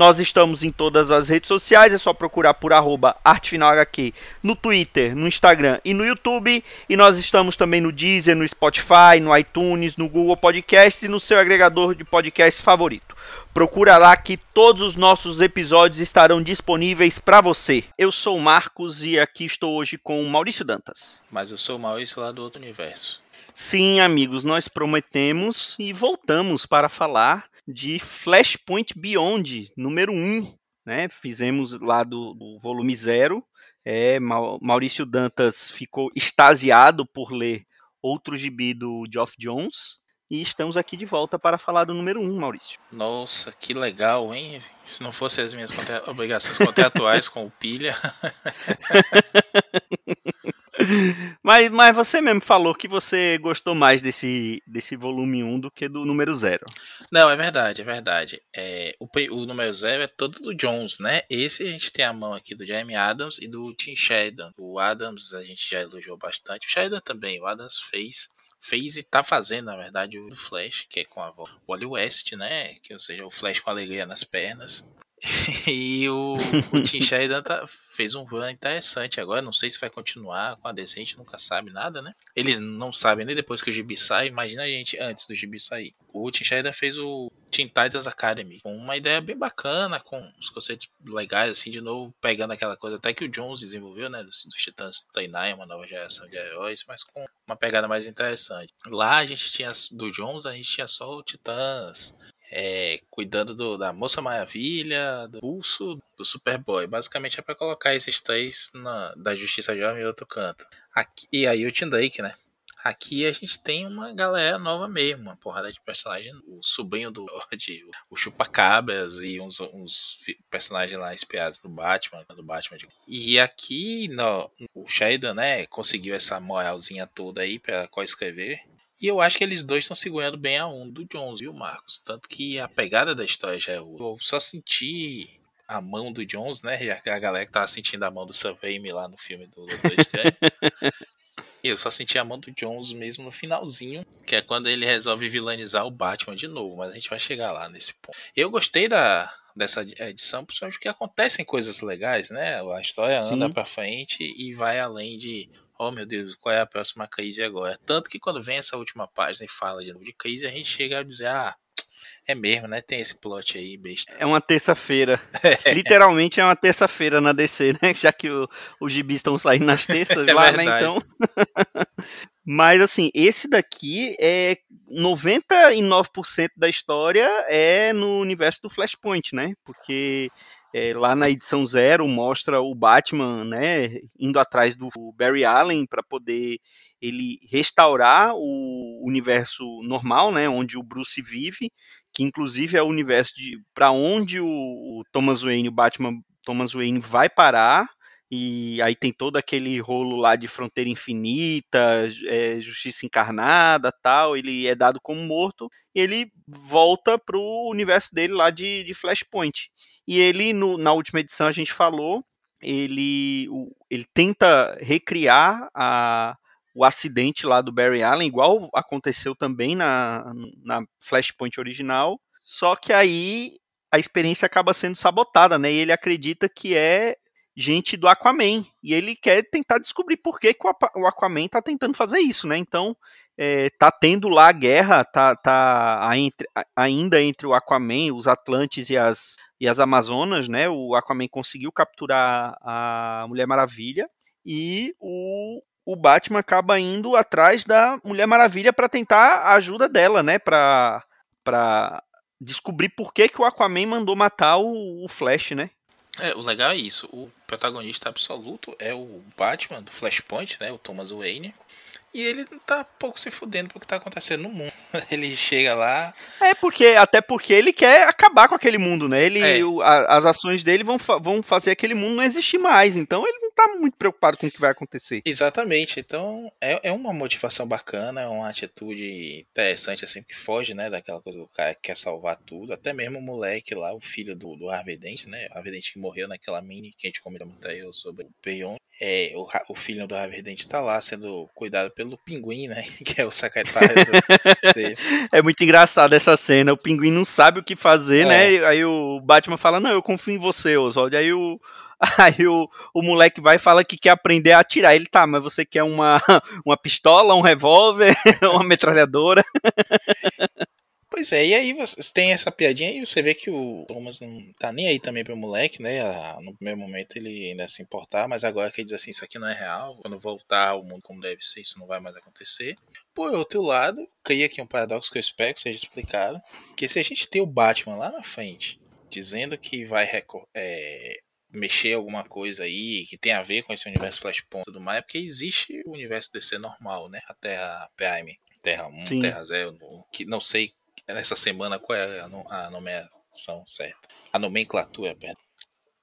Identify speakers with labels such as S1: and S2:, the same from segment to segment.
S1: Nós estamos em todas as redes sociais, é só procurar por arroba ArtefinalHQ no Twitter, no Instagram e no YouTube. E nós estamos também no Deezer, no Spotify, no iTunes, no Google Podcasts e no seu agregador de podcasts favorito. Procura lá que todos os nossos episódios estarão disponíveis para você. Eu sou o Marcos e aqui estou hoje com o Maurício Dantas.
S2: Mas eu sou o Maurício lá do outro universo.
S1: Sim, amigos, nós prometemos e voltamos para falar de Flashpoint Beyond, número 1. Né? Fizemos lá do, do volume 0. É, Maurício Dantas ficou extasiado por ler outro gibi do Geoff Jones. E estamos aqui de volta para falar do número 1, Maurício.
S2: Nossa, que legal, hein? Se não fossem as minhas obrigações contratuais com o Pilha.
S1: mas, mas você mesmo falou que você gostou mais desse, desse volume 1 do que do número 0.
S2: Não, é verdade, é verdade. É, o, o número 0 é todo do Jones, né? Esse a gente tem a mão aqui do Jamie Adams e do Tim Sheridan. O Adams a gente já elogiou bastante. O Sheridan também, o Adams fez fez e tá fazendo, na verdade, o Flash, que é com a Wally West, né? Que ou seja, o Flash com alegria nas pernas. e o, o Tim Sheridan tá, fez um run interessante agora. Não sei se vai continuar com a DC, a gente nunca sabe nada, né? Eles não sabem nem depois que o Gibi sai. Imagina a gente antes do Gibi sair. O Tim Sheridan fez o Teen Titans Academy com uma ideia bem bacana, com os conceitos legais, assim, de novo pegando aquela coisa até que o Jones desenvolveu, né? Dos, dos Titãs Tainai, uma nova geração de heróis, mas com uma pegada mais interessante. Lá a gente tinha, do Jones, a gente tinha só o Titãs é, cuidando do, da Moça Maravilha, do Pulso, do Superboy. Basicamente é para colocar esses três na, da Justiça Jovem em outro canto. Aqui, e aí o Tim Drake, né? Aqui a gente tem uma galera nova mesmo, uma porrada de personagens. O sobrinho do Lorde, o Chupacabras e uns, uns personagens lá inspirados do Batman, do Batman. E aqui no, o Sheridan, né, conseguiu essa moralzinha toda aí para co-escrever. E eu acho que eles dois estão segurando bem a um do Jones, viu, Marcos? Tanto que a pegada da história já é Eu só senti a mão do Jones, né? E a galera que tava sentindo a mão do Sam Raimi lá no filme do Doutor Estranho. eu só senti a mão do Jones mesmo no finalzinho, que é quando ele resolve vilanizar o Batman de novo, mas a gente vai chegar lá nesse ponto. Eu gostei da, dessa edição, principalmente porque acontecem coisas legais, né? A história anda pra frente e vai além de oh meu Deus, qual é a próxima crise agora? Tanto que quando vem essa última página e fala de novo de crise, a gente chega a dizer, ah, é mesmo, né? Tem esse plot aí, besta.
S1: É uma terça-feira. Literalmente é uma terça-feira na DC, né? Já que o, os gibis estão saindo nas terças é lá, né? Então. Mas assim, esse daqui é 99% da história é no universo do Flashpoint, né? Porque é, lá na edição zero mostra o Batman, né, indo atrás do Barry Allen para poder ele restaurar o universo normal, né, onde o Bruce vive, que inclusive é o universo de para onde o, o Thomas Wayne, o Batman Thomas Wayne vai parar. E aí tem todo aquele rolo lá de fronteira infinita, é, justiça encarnada, tal. Ele é dado como morto e ele volta pro universo dele lá de, de Flashpoint. E ele, no, na última edição, a gente falou, ele, o, ele tenta recriar a, o acidente lá do Barry Allen, igual aconteceu também na, na Flashpoint original, só que aí a experiência acaba sendo sabotada, né? E ele acredita que é gente do Aquaman. E ele quer tentar descobrir por que, que o Aquaman tá tentando fazer isso, né? Então, é, tá tendo lá a guerra, tá, tá ainda entre o Aquaman, os Atlantes e as, e as Amazonas, né? O Aquaman conseguiu capturar a Mulher Maravilha e o, o Batman acaba indo atrás da Mulher Maravilha para tentar a ajuda dela, né? Para descobrir por que, que o Aquaman mandou matar o, o Flash, né?
S2: É, o legal é isso. O protagonista absoluto é o Batman do Flashpoint, né? O Thomas Wayne. E ele tá pouco se fudendo porque tá acontecendo no mundo. Ele chega lá.
S1: É, porque, até porque ele quer acabar com aquele mundo, né? Ele, é. o, a, as ações dele vão, fa vão fazer aquele mundo não existir mais. Então ele não tá muito preocupado com o que vai acontecer.
S2: Exatamente. Então é, é uma motivação bacana, é uma atitude interessante, assim, que foge, né? Daquela coisa do cara que quer salvar tudo. Até mesmo o moleque lá, o filho do, do Arvedente, né? O Arvedente que morreu naquela mini que a gente comentou eu sobre o Peion. É, o, o filho do Arvedente tá lá sendo cuidado pelo pinguim, né? Que é o secretário
S1: dele. É muito engraçado essa cena. O pinguim não sabe o que fazer, né? é. né? Aí o Batman fala: Não, eu confio em você, Oswald. Aí o. Aí o, o moleque vai e fala que quer aprender a atirar. Ele tá, mas você quer uma, uma pistola, um revólver, uma metralhadora?
S2: Pois é, e aí você tem essa piadinha e você vê que o Thomas não tá nem aí também pro moleque, né? No primeiro momento ele ainda se importar, mas agora que ele diz assim, isso aqui não é real, quando voltar ao mundo como deve ser, isso não vai mais acontecer. Por outro lado, cria aqui um paradoxo que eu espero que seja explicado, que se a gente tem o Batman lá na frente, dizendo que vai é, mexer alguma coisa aí que tem a ver com esse universo Flashpoint e tudo mais, é porque existe o universo DC normal, né? A Terra Prime, Terra 1, Sim. Terra 0, que não sei nessa semana qual é a, nomeação certa. A nomenclatura, perdão.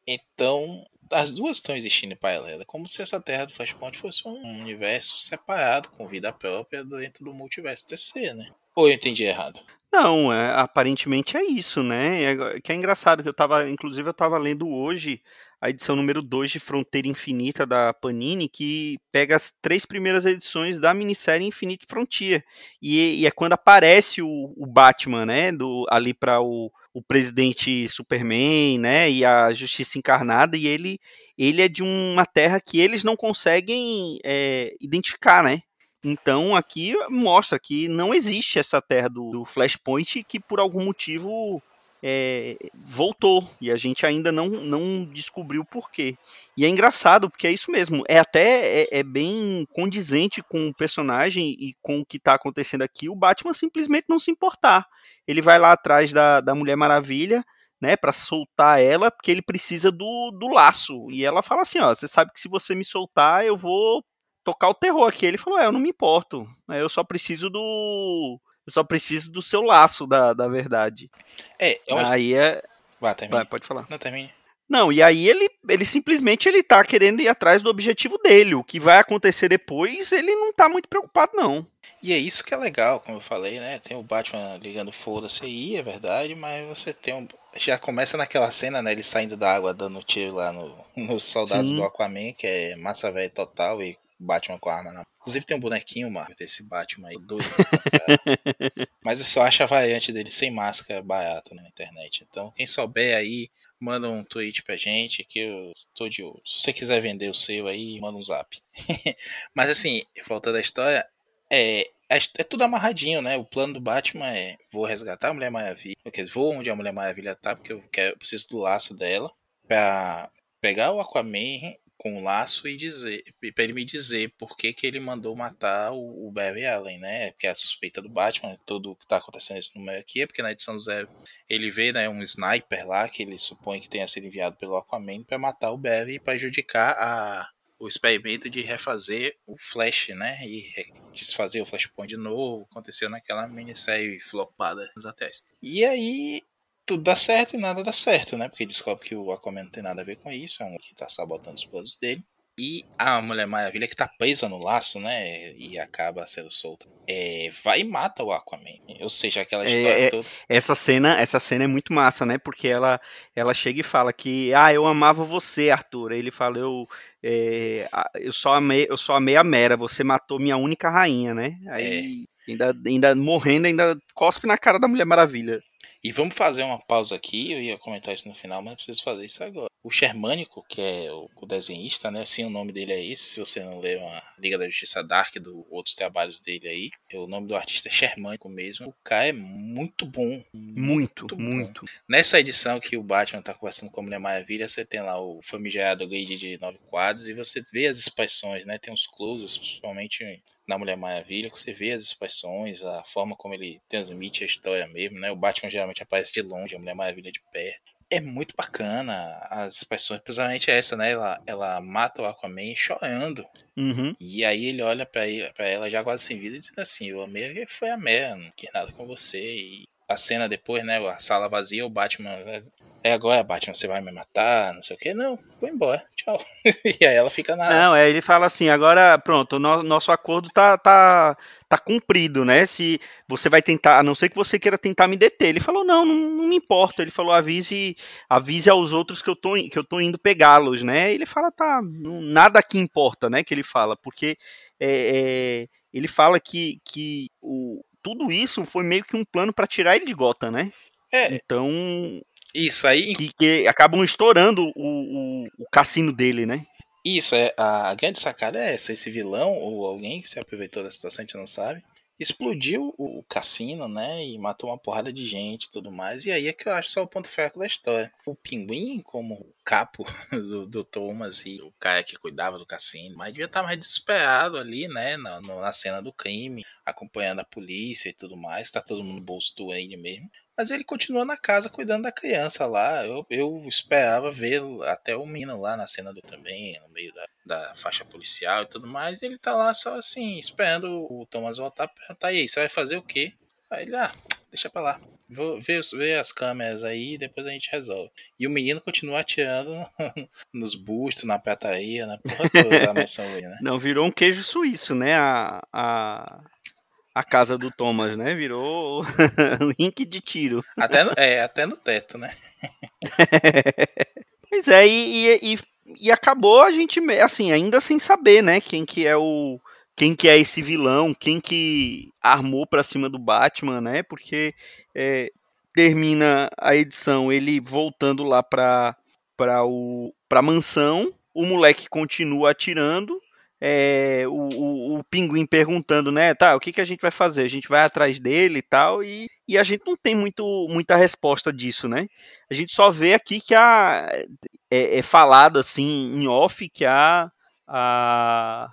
S2: Então, as duas estão existindo em paralelo. É como se essa Terra do Flashpoint fosse um universo separado, com vida própria, dentro do multiverso DC, né? Ou eu entendi errado?
S1: Não, é, aparentemente é isso, né? É, que é engraçado que eu tava, inclusive eu tava lendo hoje a edição número 2 de Fronteira Infinita da Panini, que pega as três primeiras edições da minissérie Infinite Frontier. E, e é quando aparece o, o, Batman, né? Do, ali para o, o presidente Superman, né? E a Justiça Encarnada, e ele, ele é de uma terra que eles não conseguem é, identificar, né? Então aqui mostra que não existe essa terra do, do Flashpoint que por algum motivo é, voltou e a gente ainda não, não descobriu por quê. E é engraçado, porque é isso mesmo, é até é, é bem condizente com o personagem e com o que está acontecendo aqui, o Batman simplesmente não se importar. Ele vai lá atrás da, da Mulher Maravilha, né, para soltar ela, porque ele precisa do, do laço. E ela fala assim, ó, você sabe que se você me soltar, eu vou tocar o terror aqui. Ele falou, é, eu não me importo, eu só preciso do eu só preciso do seu laço da, da verdade.
S2: É,
S1: eu acho... Aí é.
S2: Vai, Vai,
S1: pode falar.
S2: Não, termine.
S1: Não, e aí ele, ele simplesmente ele tá querendo ir atrás do objetivo dele. O que vai acontecer depois, ele não tá muito preocupado, não.
S2: E é isso que é legal, como eu falei, né? Tem o Batman ligando foda-se aí, é verdade, mas você tem um. Já começa naquela cena, né? Ele saindo da água, dando tiro lá no, nos soldados Sim. do Aquaman, que é massa velha total e Batman com a arma na Inclusive tem um bonequinho, mano, desse Batman aí, doido. Mas eu só acho a variante dele sem máscara barata na internet. Então, quem souber aí, manda um tweet pra gente que eu tô de olho. Se você quiser vender o seu aí, manda um zap. Mas assim, voltando à história, é, é, é, tudo amarradinho, né? O plano do Batman é: vou resgatar a Mulher Maravilha. Quer dizer, vou onde a Mulher Maravilha tá, porque eu, quero, eu preciso do laço dela. Pra pegar o Aquaman com o laço e dizer para ele me dizer por que, que ele mandou matar o, o Barry Allen, né? Que é a suspeita do Batman, tudo que tá acontecendo nesse número aqui é porque na edição zero ele vê, né, um sniper lá que ele supõe que tenha sido enviado pelo Aquaman para matar o Barry e prejudicar a o experimento de refazer o Flash, né? E desfazer o Flashpoint de novo, aconteceu naquela minissérie flopada nos atrás. E aí tudo dá certo e nada dá certo, né? Porque descobre que o Aquaman não tem nada a ver com isso, é um que tá sabotando os planos dele. E a Mulher Maravilha, que tá presa no laço, né? E acaba sendo solta. É, vai e mata o Aquaman. Ou seja, aquela é, história
S1: é,
S2: toda.
S1: Essa cena, essa cena é muito massa, né? Porque ela, ela chega e fala que, ah, eu amava você, Arthur. Aí ele fala, eu, é, eu, só amei, eu só amei a Mera, você matou minha única rainha, né? Aí é. ainda, ainda morrendo, ainda cospe na cara da Mulher Maravilha.
S2: E vamos fazer uma pausa aqui, eu ia comentar isso no final, mas preciso fazer isso agora. O Shermânico, que é o, desenhista, né? Sim, o nome dele é esse. Se você não leu a Liga da Justiça Dark, do outros trabalhos dele aí, o nome do artista é Shermânico mesmo. O cara é muito bom.
S1: Muito, muito. muito.
S2: Nessa edição que o Batman tá conversando com a Mulher Maravilha, você tem lá o famigerado grid de nove quadros e você vê as expressões, né? Tem uns closes, principalmente na Mulher Maravilha, que você vê as expressões, a forma como ele transmite a história mesmo, né? O Batman geralmente aparece de longe, a Mulher Maravilha de perto. é muito bacana. As pessoas, principalmente essa, né? Ela, ela mata o Aquaman chorando.
S1: Uhum.
S2: E aí ele olha pra, pra ela já quase sem vida e diz assim: Eu amei foi a Mera, não quis nada com você. E a cena depois, né? A sala vazia, o Batman né, é agora, Batman, você vai me matar, não sei o que. Não, vou embora, tchau. e aí ela fica na.
S1: Não, é, ele fala assim, agora, pronto, no, nosso acordo tá, tá, tá cumprido, né? Se você vai tentar, a não ser que você queira tentar me deter. Ele falou, não, não, não me importa. Ele falou, avise, avise aos outros que eu tô, que eu tô indo pegá-los, né? Ele fala, tá, nada aqui importa, né? Que ele fala, porque é, é, ele fala que, que o, tudo isso foi meio que um plano para tirar ele de Gotham, né? É. Então,
S2: isso aí.
S1: Que, que acabam estourando o, o, o, cassino dele, né?
S2: Isso, é, a grande sacada é essa: esse vilão ou alguém que se aproveitou da situação, a gente não sabe, explodiu o cassino, né? E matou uma porrada de gente e tudo mais. E aí é que eu acho só o ponto fraco da história. O pinguim, como o capo do, do Thomas e o cara que cuidava do cassino, mas devia estar mais desesperado ali, né? Na, na cena do crime, acompanhando a polícia e tudo mais. Tá todo mundo no bolso do Wayne mesmo. Mas ele continua na casa cuidando da criança lá. Eu, eu esperava ver até o menino lá na cena do também, no meio da, da faixa policial e tudo mais. ele tá lá só assim, esperando o Thomas voltar pra perguntar: e aí, você vai fazer o quê? Aí ele, ah, deixa pra lá. Vou ver, ver as câmeras aí e depois a gente resolve. E o menino continua atirando nos bustos, na prataria, na porra toda da mansão, né?
S1: Não, virou um queijo suíço, né? A, a, a casa do Thomas, né? Virou um rink de tiro.
S2: Até no, é, até no teto, né?
S1: pois é, e, e, e, acabou a gente, assim, ainda sem saber, né? Quem que é o. Quem que é esse vilão, quem que armou pra cima do Batman, né? Porque é, termina a edição ele voltando lá pra, pra, o, pra mansão, o moleque continua atirando, é, o, o, o, pinguim perguntando, né, tá, o que, que a gente vai fazer? A gente vai atrás dele e tal, e, e a gente não tem muito, muita resposta disso, né? A gente só vê aqui que a, é, é falado assim em off que a, a,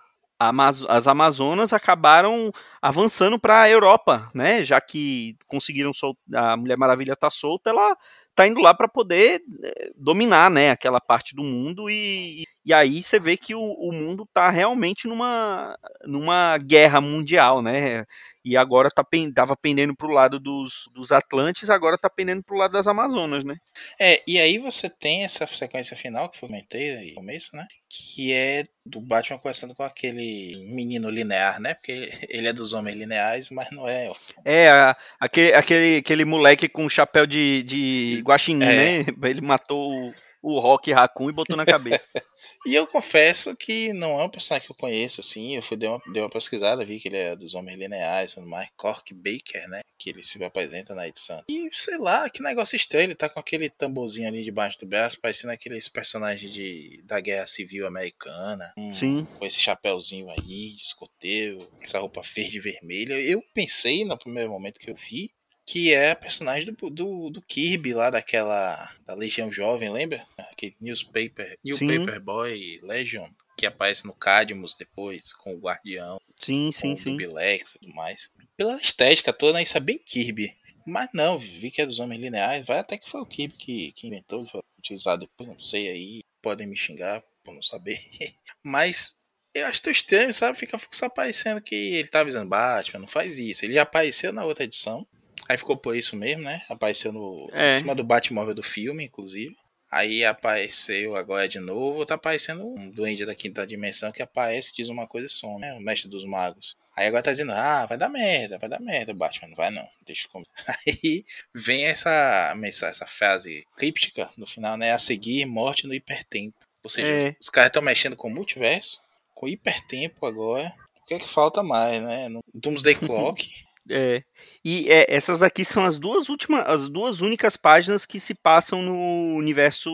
S1: as Amazonas acabaram avançando para a Europa, né? Já que conseguiram soltar, a Mulher Maravilha tá solta, ela tá indo lá para poder eh, dominar, né, aquela parte do mundo e, e aí você vê que o, o mundo tá realmente numa, numa guerra mundial, né, e agora tá, tava pendendo pro lado dos, dos Atlantes, agora tá pendendo pro lado das Amazonas, né.
S2: É, e aí você tem essa sequência final que eu comentei no começo, né, que é do Batman conversando com aquele menino linear, né, porque ele, ele é dos homens lineares, mas não é.
S1: É, a, aquele, aquele, aquele moleque com chapéu de, de guaxinim, é. né, ele matou o o Rock Raccoon e botou na cabeça.
S2: e eu confesso que não é um personagem que eu conheço, assim. Eu fui dei uma, dei uma pesquisada, vi que ele é dos Homens Lineares, tudo mais. Cork Baker, né? Que ele se apresenta na edição. E sei lá, que negócio estranho. Ele tá com aquele tamborzinho ali debaixo do braço, parecendo aqueles personagens de, da Guerra Civil Americana.
S1: Sim.
S2: Com esse chapéuzinho aí, de escoteiro, essa roupa verde e vermelha. Eu pensei no primeiro momento que eu vi que é a personagem do, do, do, Kirby lá daquela da Legião Jovem, lembra? Aquele newspaper, Newspaper Boy Legion que aparece no Cadmus depois com o Guardião,
S1: sim, sim,
S2: com
S1: sim,
S2: o Bilex e tudo mais. Pela estética toda, né, isso é bem Kirby. Mas não, vi que é dos homens lineares, vai até que foi o Kirby que, que inventou, foi utilizado depois, não sei aí, podem me xingar por não saber. Mas eu acho tão estranho, sabe? Fica só aparecendo que ele tá avisando Batman, não faz isso. Ele já apareceu na outra edição, Aí ficou por isso mesmo, né? Apareceu no, é. em cima do Batmóvel do filme, inclusive. Aí apareceu agora de novo, tá aparecendo um duende da quinta dimensão que aparece e diz uma coisa só, né? O mestre dos magos. Aí agora tá dizendo, ah, vai dar merda, vai dar merda, Batman. Não vai não, deixa eu Aí vem essa, essa frase críptica no final, né? A seguir, morte no hipertempo. Ou seja, é. os, caras estão mexendo com o multiverso, com hipertempo agora. O que é que falta mais, né? No Doomsday Clock.
S1: É. E é, essas aqui são as duas últimas, as duas únicas páginas que se passam no universo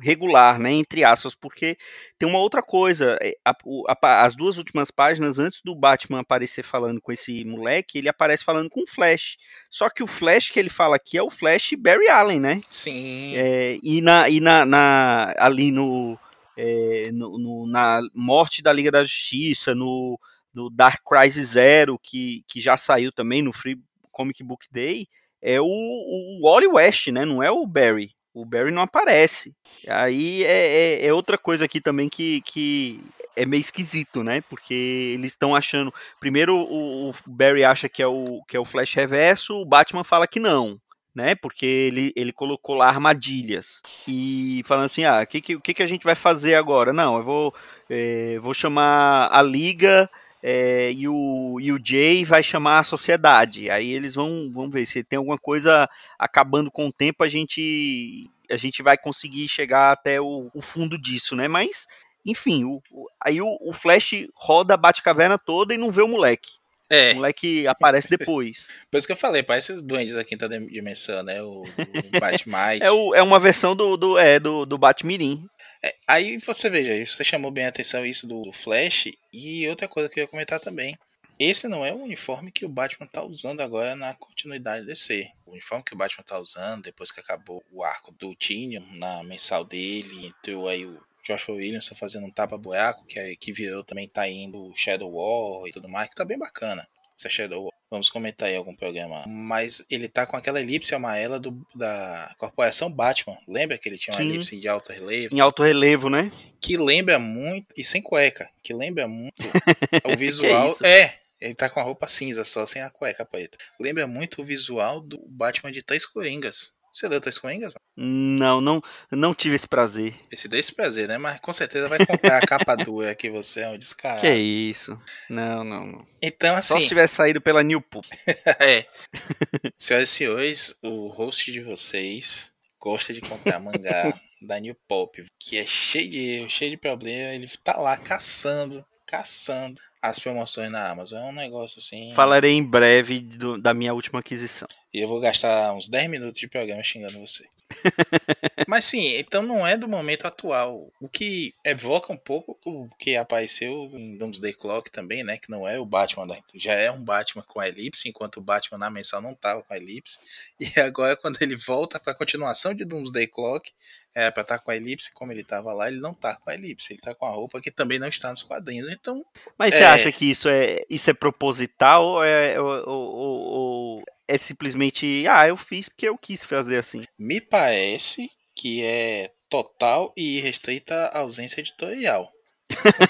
S1: regular, né? Entre aspas, porque tem uma outra coisa. É, a, a, as duas últimas páginas, antes do Batman aparecer falando com esse moleque, ele aparece falando com o Flash. Só que o Flash que ele fala aqui é o Flash Barry Allen, né?
S2: Sim.
S1: É, e na, e na, na ali no, é, no, no, na morte da Liga da Justiça, no do Dark Crisis Zero, que, que já saiu também no Free Comic Book Day, é o, o Wally West, né? Não é o Barry. O Barry não aparece. Aí é, é, é outra coisa aqui também que, que é meio esquisito, né? Porque eles estão achando. Primeiro o, o, Barry acha que é o, que é o Flash Reverso, o Batman fala que não. Né, porque ele, ele colocou lá armadilhas e falando assim, ah, o que, que, que a gente vai fazer agora? Não, eu vou, é, vou chamar a liga é, e, o, e o Jay vai chamar a sociedade. Aí eles vão, vão ver se tem alguma coisa acabando com o tempo, a gente a gente vai conseguir chegar até o, o fundo disso, né? Mas enfim, o, o, aí o, o, Flash roda a Batcaverna toda e não vê o moleque. É. O moleque aparece depois.
S2: Por isso que eu falei, parece os duendes da quinta dimensão, né? O, o Batmite.
S1: é, é uma versão do, do, é, do, do Batmirim.
S2: É, aí você veja, você chamou bem a atenção isso do Flash. E outra coisa que eu ia comentar também. Esse não é o uniforme que o Batman tá usando agora na continuidade DC. O uniforme que o Batman tá usando, depois que acabou o arco do Tinion na mensal dele, entrou aí o Joshua Williamson fazendo um tapa-buraco, que, é, que virou também tá indo Shadow War e tudo mais, que tá bem bacana. Essa Shadow. Vamos comentar aí algum programa. Mas ele tá com aquela elipse amarela do, da Corporação Batman. Lembra que ele tinha uma Sim. elipse de alto relevo?
S1: Em alto relevo, né?
S2: Que lembra muito. E sem cueca. Que lembra muito o visual. é, ele tá com a roupa cinza só, sem a cueca preta. Lembra muito o visual do Batman de Três Coringas. Você leu Três Coringas?
S1: Não, não, não tive esse prazer.
S2: Esse desse prazer, né? Mas com certeza vai comprar a capa dura que você é um descarado.
S1: Que isso? Não, não, não.
S2: Então, assim.
S1: Só se tivesse saído pela New Pulp.
S2: é. Senhoras e senhores, o host de vocês gosta de comprar mangá da New Pop, que é cheio de erro, cheio de problema. Ele tá lá caçando, caçando as promoções na Amazon. É um negócio assim.
S1: Falarei em breve do, da minha última aquisição.
S2: E eu vou gastar uns 10 minutos de programa xingando você. Mas sim, então não é do momento atual. O que evoca um pouco o que apareceu em Doomsday Clock também, né? Que não é o Batman da. Já é um Batman com a elipse, enquanto o Batman na mensal não tava com a elipse. E agora, quando ele volta para a continuação de Doomsday Clock, é para estar tá com a elipse, como ele estava lá, ele não tá com a elipse, ele tá com a roupa que também não está nos quadrinhos. Então.
S1: Mas
S2: é...
S1: você acha que isso é, isso é proposital ou é, ou, ou, ou é simplesmente, ah, eu fiz porque eu quis fazer assim?
S2: Me parece que é total e restrita ausência editorial.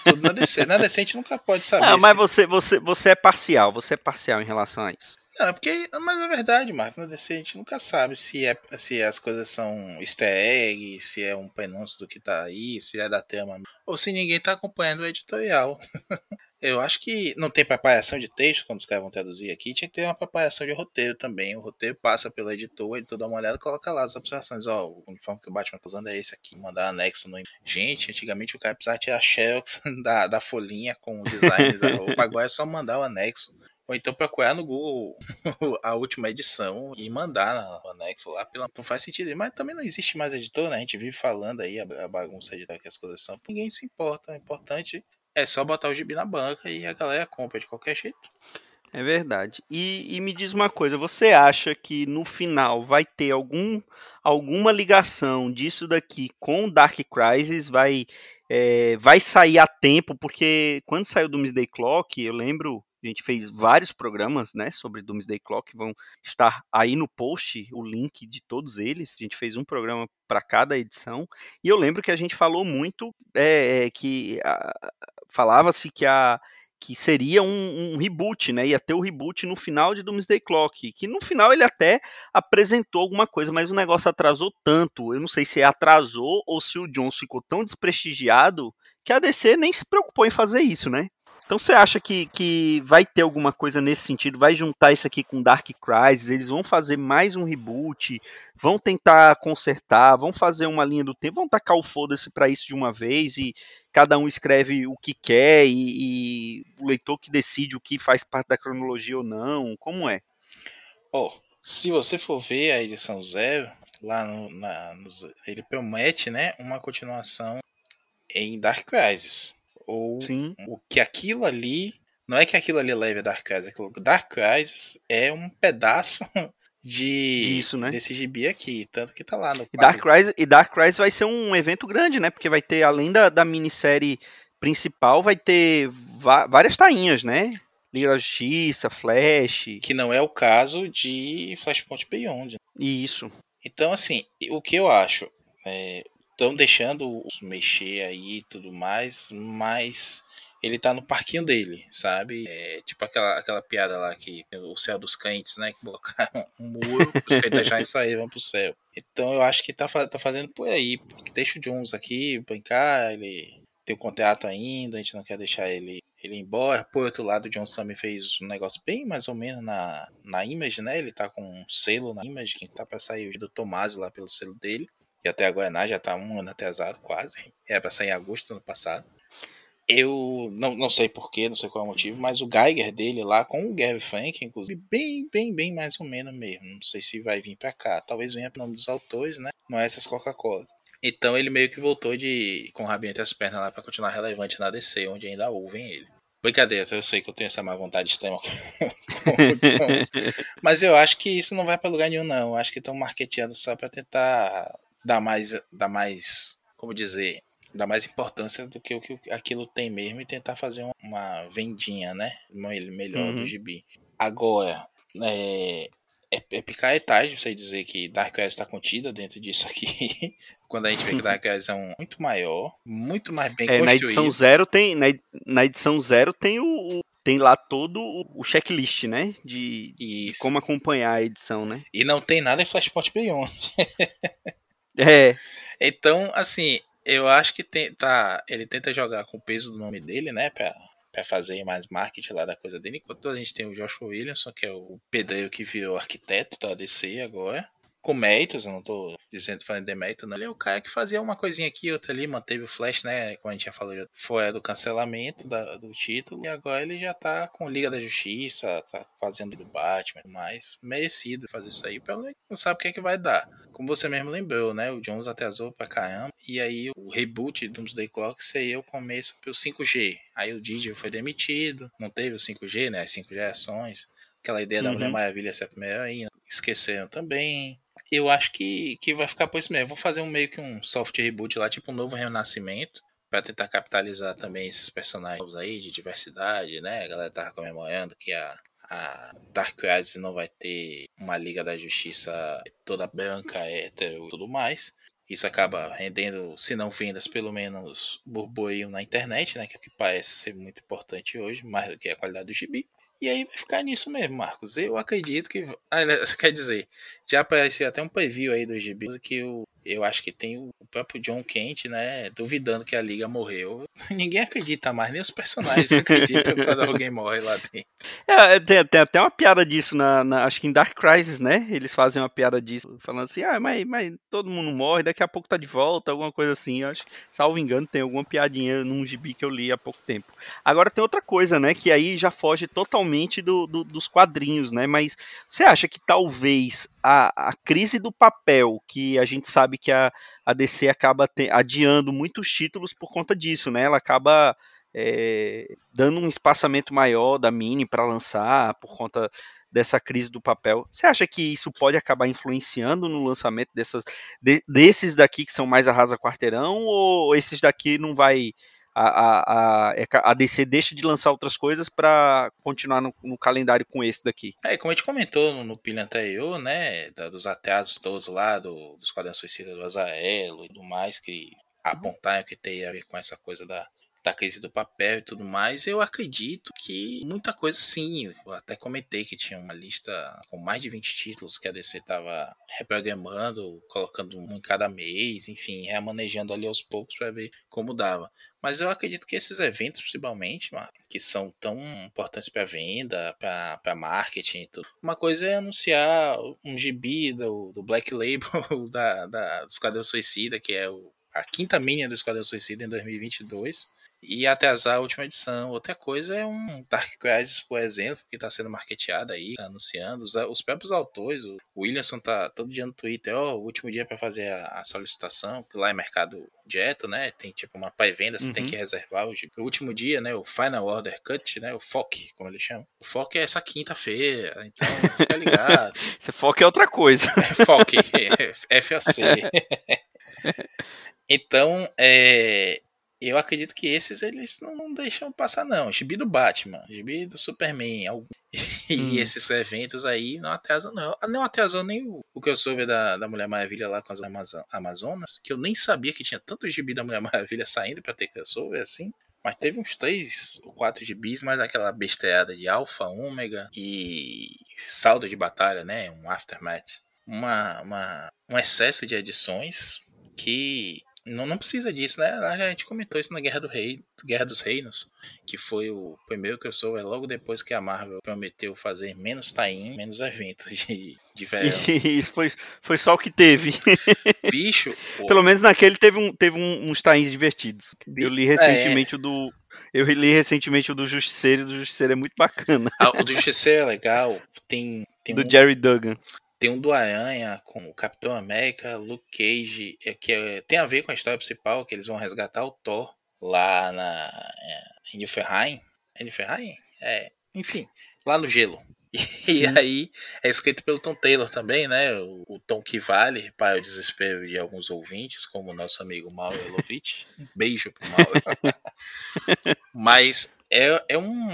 S2: Tudo na DC. Na DC a gente nunca pode saber.
S1: Ah, mas se... você, você, você é parcial, você é parcial em relação a isso.
S2: Não, porque, mas é verdade, Marco. Na DC a gente nunca sabe se, é, se as coisas são easter egg, se é um prenúncio do que tá aí, se é da tema, ou se ninguém tá acompanhando o editorial. Eu acho que não tem preparação de texto quando os caras vão traduzir aqui, tinha que ter uma preparação de roteiro também. O roteiro passa pelo editor, ele dá uma olhada e coloca lá as observações. Ó, oh, o uniforme que o Batman tá usando é esse aqui, mandar anexo no. Gente, antigamente o cara precisava tirar xerox da, da folhinha com o design da roupa, agora é só mandar o anexo. Ou então procurar no Google a última edição e mandar o anexo lá. Pela... Não faz sentido. Mas também não existe mais editor, né? A gente vive falando aí a, a bagunça de que as coisas são. Ninguém se importa. O importante é só botar o gibi na banca e a galera compra de qualquer jeito.
S1: É verdade. E, e, me diz uma coisa, você acha que no final vai ter algum, alguma ligação disso daqui com Dark Crisis? Vai, é, vai sair a tempo? Porque quando saiu do Doomsday Clock, eu lembro, a gente fez vários programas né, sobre Doomsday Clock, vão estar aí no post o link de todos eles. A gente fez um programa para cada edição. E eu lembro que a gente falou muito é, que falava-se que a que seria um, um, reboot, né? Ia ter o reboot no final de Doomsday Clock, que no final ele até apresentou alguma coisa, mas o negócio atrasou tanto. Eu não sei se atrasou ou se o Jones ficou tão desprestigiado que a DC nem se preocupou em fazer isso, né? Então você acha que, que vai ter alguma coisa nesse sentido? Vai juntar isso aqui com Dark Crisis? Eles vão fazer mais um reboot? Vão tentar consertar? Vão fazer uma linha do tempo? Vão tacar o foda-se pra isso de uma vez e cada um escreve o que quer e, e, o leitor que decide o que faz parte da cronologia ou não? Como é?
S2: Oh, se você for ver a edição zero, lá no, na, nos, ele promete né, uma continuação em Dark Crisis ou Sim. o que aquilo ali. Não é que aquilo ali leve a Dark Crisis, Dark Crisis é um pedaço de
S1: Isso, né?
S2: desse gibi aqui, tanto que tá lá no
S1: e Dark Crisis E Dark Crisis vai ser um evento grande, né? Porque vai ter, além da, da minissérie principal, vai ter várias tainhas, né? Liga da Justiça, Flash.
S2: Que não é o caso de Flashpoint Beyond.
S1: Isso.
S2: Então, assim, o que eu acho? Estão é, deixando mexer aí e tudo mais, mas ele tá no parquinho dele, sabe? É, tipo aquela, aquela piada lá que o céu dos cães, né? Que colocaram um muro, os cães acharem isso aí, vão pro céu. Então eu acho que tá, tá fazendo por aí. Deixa o Jones aqui brincar, ele tem o contrato ainda, a gente não quer deixar ele, ele embora. Por outro lado, o Jones também fez um negócio bem mais ou menos na, na Image, né? Ele tá com um selo na Image, que tá pra sair do Tomás lá pelo selo dele. E até agora né, já tá um ano atrasado, quase. Era pra sair em agosto do ano passado. Eu não, não sei porquê, não sei qual é o motivo, mas o Geiger dele lá com o Gary Frank, inclusive, bem, bem, bem mais ou menos mesmo. Não sei se vai vir pra cá. Talvez venha pro nome dos autores, né? Não é essas Coca-Cola. Então ele meio que voltou de com o rabinho entre as pernas lá para continuar relevante na DC, onde ainda ouvem ele. Brincadeira, eu sei que eu tenho essa má vontade extrema com, mas eu acho que isso não vai para lugar nenhum não. Eu acho que estão marketeando só para tentar dar mais, dar mais, como dizer, dar mais importância do que o que aquilo tem mesmo e tentar fazer uma vendinha, né? Melhor uhum. do gibi. Agora, é, é, é picar etage você dizer que Dark Eyes está contida dentro disso aqui. Quando a gente vê que Dark Eyes é um muito maior, muito mais bem é, construído.
S1: Na edição zero tem, na, na edição zero tem o, o tem lá todo o checklist, né? De, de, como acompanhar a edição, né?
S2: E não tem nada em Flashpoint Beyond.
S1: é.
S2: Então, assim, eu acho que tem, tá, ele tenta jogar com o peso do nome dele, né, pra, pra fazer mais marketing lá da coisa dele. Enquanto a gente tem o Joshua Williamson, que é o pedreiro que virou arquiteto da DC agora com méritos, eu não tô dizendo falando de mérito, não. Ele é o cara que fazia uma coisinha aqui, outra ali, manteve o Flash, né? Como a gente já falou, foi do cancelamento da, do título, e agora ele já tá com Liga da Justiça, tá fazendo do Batman e mais. Merecido fazer isso aí, pelo não sabe o que é que vai dar. Como você mesmo lembrou, né? O Jones atrasou pra caramba, e aí o reboot do Doomsday Clock seria o começo pro 5G. Aí o Didi foi demitido, não teve o 5G, né? As 5 gerações. Aquela ideia da uhum. Mulher Maravilha ser a primeira aí, esqueceram também eu acho que, que vai ficar por isso mesmo. Vou fazer um meio que um soft reboot lá, tipo um novo renascimento, para tentar capitalizar também esses personagens aí de diversidade, né? A galera tava comemorando que a, a Dark Crisis não vai ter uma Liga da Justiça toda branca, hétero e tudo mais. Isso acaba rendendo, se não vendas, pelo menos burburinho na internet, né? Que é parece ser muito importante hoje, mais do que a qualidade do gibi. E aí vai ficar nisso mesmo, Marcos. Eu acredito que. Ah, quer dizer, já apareceu até um preview aí do GB que eu, eu acho que tem o próprio John Kent, né? Duvidando que a liga morreu. Ninguém acredita mais, nem os personagens acreditam quando alguém morre lá dentro.
S1: É, tem, tem, até uma piada disso na, na, Acho que em Dark Crisis, né? Eles fazem uma piada disso, falando assim: ah, mas, mas todo mundo morre, daqui a pouco tá de volta, alguma coisa assim. Eu acho salvo engano, tem alguma piadinha num gibi que eu li há pouco tempo. Agora tem outra coisa, né? Que aí já foge totalmente do, do dos quadrinhos, né? Mas você acha que talvez a, a crise do papel, que a gente sabe que a, a DC acaba te, adiando muitos títulos por conta disso, né? Ela acaba é, dando um espaçamento maior da Mini para lançar por conta dessa crise do papel. Você acha que isso pode acabar influenciando no lançamento dessas, de, desses daqui que são mais arrasa quarteirão ou esses daqui não vai a, a, é a, DC deixa de lançar outras coisas para continuar no, no, calendário com esse daqui.
S2: É, como a gente comentou no, no pilha anterior, né, da, dos atrasos todos lá, do, dos quadrinhos suicidas do Azarelo e do mais, que apontaram que tem a ver com essa coisa da, da crise do papel e tudo mais, eu acredito que muita coisa sim. Eu até comentei que tinha uma lista com mais de 20 títulos que a DC estava reprogramando, colocando um em cada mês, enfim, remanejando ali aos poucos para ver como dava. Mas eu acredito que esses eventos, principalmente, que são tão importantes para venda, para marketing e tudo. Uma coisa é anunciar um gibi do, do Black Label da, da, do Esquadrão Suicida, que é o, a quinta minha do Esquadrão Suicida em 2022 e atrasar a última edição. Outra coisa é um Dark Crisis, por exemplo, que está sendo marketeado aí, tá anunciando. Os, os, próprios autores, o Williamson tá todo dia no Twitter, ó, oh, o último dia para fazer a, a, solicitação, que lá é mercado direto, né? Tem tipo uma pré-venda, você uhum. tem que reservar o, o, último dia, né? O Final Order Cut, né? O FOC, como ele chama. O FOC é essa quinta-feira, então fica ligado.
S1: Esse FOC é outra coisa.
S2: É FOC, FOC. então, é, eu acredito que esses eles não, não deixam passar, não. Gibi do Batman, gibi do Superman, algum... e hum. esses eventos aí não atrasam, não. Não atrasou nem o, o que eu soube da, da Mulher Maravilha lá com as Amazon, Amazonas, que eu nem sabia que tinha tanto gibi da Mulher Maravilha saindo pra ter crossover assim. Mas teve uns três ou quatro gibis, mas aquela besteirada de Alpha, Ômega e saldo de batalha, né? Um Aftermath. Uma, uma, um excesso de edições que não, não precisa disso, né? A gente comentou isso na Guerra do Rei, Guerra dos Reinos, que foi o primeiro que eu sou, é logo depois que a Marvel prometeu fazer menos tie menos eventos de, de verão.
S1: Isso foi, foi só o que teve.
S2: Bicho.
S1: Pelo menos naquele teve, um, teve um, uns tains divertidos. Eu li recentemente é. o do. Eu li recentemente o do Justiceiro, e o do Justiceiro é muito bacana.
S2: Ah, o do Justiceiro é legal. Tem, tem
S1: do um... Jerry Duggan.
S2: Tem um do Aranha com o Capitão América, Luke Cage, é, que é, tem a ver com a história principal, que eles vão resgatar o Thor lá na é, em Niflheim. É Niflheim? É, enfim, lá no gelo. E, aí é escrito pelo Tom Taylor também, né? O, o, Tom que vale para o desespero de alguns ouvintes, como o nosso amigo Mauro Elovitch. Um beijo pro Mauro. Mas é, é um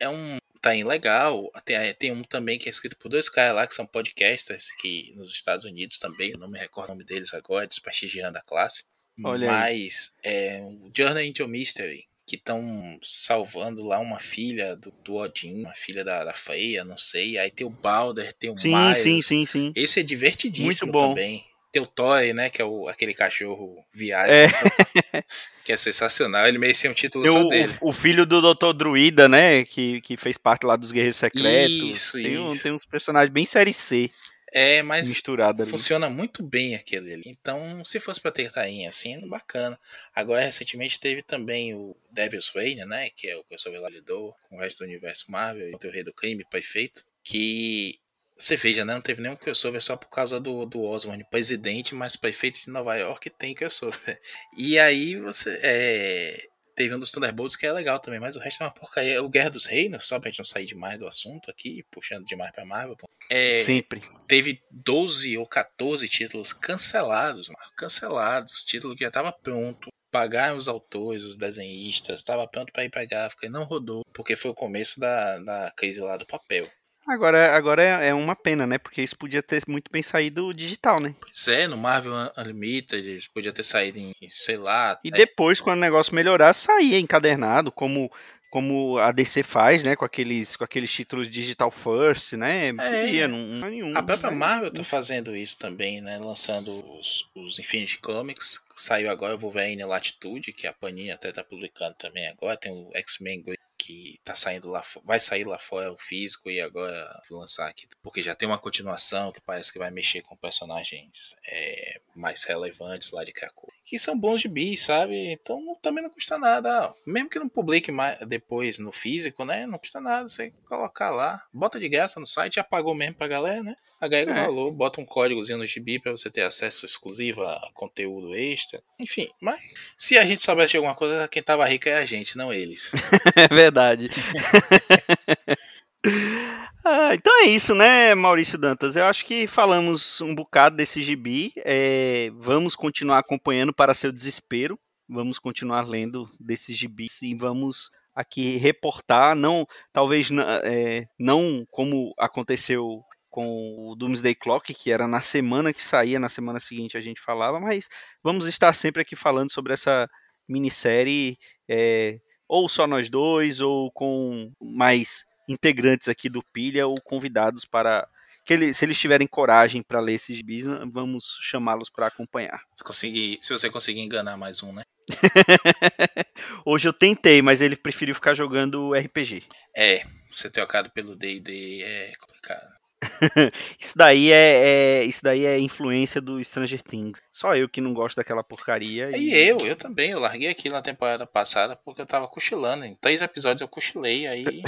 S2: é um tá em legal. Tem, tem um também que é escrito por dois caras lá que são podcasters, que nos Estados Unidos também, não me recordo o nome deles agora, desprestigiando a classe. Olha Mas aí. é o Journey into Mystery, que estão salvando lá uma filha do, do Odin, uma filha da, da Freya, não sei. Aí tem o Balder, tem o
S1: sim, Miles. Sim, sim, sim.
S2: Esse é divertidíssimo Muito bom. também tem o Toy, né? Que é o, aquele cachorro viagem. É. Que é sensacional. Ele merecia um título tem só
S1: o,
S2: dele.
S1: O, filho do Dr. Druida, né? Que, que fez parte lá dos Guerreiros Secretos. Isso, tem, isso. Um, tem uns personagens bem série C.
S2: É, mas
S1: misturado
S2: funciona muito bem aquele ali. Então, se fosse pra ter tainha assim, é bacana. Agora, recentemente teve também o Devil's Reign, né? Que é o que eu lidou com o resto do universo Marvel, o Rei do Crime, perfeito. Que você veja, né? Não teve nenhum crossover só por causa do, do Osborne, presidente, mas prefeito de Nova York tem crossover. E aí você. É, teve um dos Thunderbolts que é legal também, mas o resto é uma porcaria. O Guerra dos Reinos, só pra gente não sair demais do assunto aqui, puxando demais pra Marvel. É,
S1: Sempre.
S2: Teve 12 ou 14 títulos cancelados, mano, cancelados. Título que já tava pronto. Pagaram os autores, os desenhistas, estava pronto para ir pra gráfica e não rodou, porque foi o começo da, da crise lá do papel.
S1: Agora, agora é, é, uma pena, né? Porque isso podia ter muito bem saído digital, né?
S2: Pois é, no Marvel Unlimited, isso podia ter saído em, sei lá.
S1: E depois, quando o negócio melhorar, saía encadernado, como como a DC faz, né, com aqueles, com aqueles títulos Digital First, né,
S2: podia, é, não, não é nenhum. A própria né? Marvel tá fazendo isso também, né, lançando os, os Infinity Comics, saiu agora o Wolverine Latitude, que a Panini até tá publicando também agora, tem o X-Men que tá saindo lá, vai sair lá fora o físico e agora vou lançar aqui, porque já tem uma continuação que parece que vai mexer com personagens é, mais relevantes lá de Krakow, que são bons de bis, sabe? Então também não custa nada, mesmo que não publique mais depois no físico, né? Não custa nada você colocar lá, bota de graça no site, já pagou mesmo pra galera, né? Agrega é. o valor, bota um códigozinho no gibi para você ter acesso exclusivo a conteúdo extra. Enfim, mas se a gente soubesse de alguma coisa, quem tava rico é a gente, não eles.
S1: é verdade. ah, então é isso, né, Maurício Dantas? Eu acho que falamos um bocado desse gibi. É, vamos continuar acompanhando para seu desespero. Vamos continuar lendo desses gibis e vamos aqui reportar, não talvez é, não como aconteceu com o Doomsday Clock, que era na semana que saía, na semana seguinte a gente falava, mas vamos estar sempre aqui falando sobre essa minissérie, é, ou só nós dois, ou com mais integrantes aqui do Pilha, ou convidados para que eles, se eles tiverem coragem para ler esses bis, vamos chamá-los para acompanhar.
S2: Se, conseguir, se você conseguir enganar mais um, né?
S1: Hoje eu tentei, mas ele preferiu ficar jogando RPG.
S2: É, ser trocado pelo D&D é complicado.
S1: isso daí é, é, isso daí é influência do Stranger Things. Só eu que não gosto daquela porcaria.
S2: E, e eu, eu também. Eu larguei aquilo na temporada passada porque eu tava cochilando. Em três episódios eu cochilei, aí.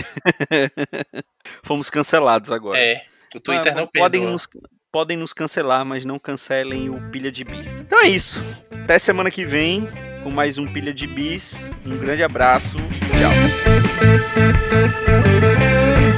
S1: Fomos cancelados agora.
S2: É. O Twitter não
S1: podem nos, podem nos cancelar, mas não cancelem o Pilha de Bis. Então é isso. Até semana que vem com mais um Pilha de Bis. Um grande abraço. Tchau.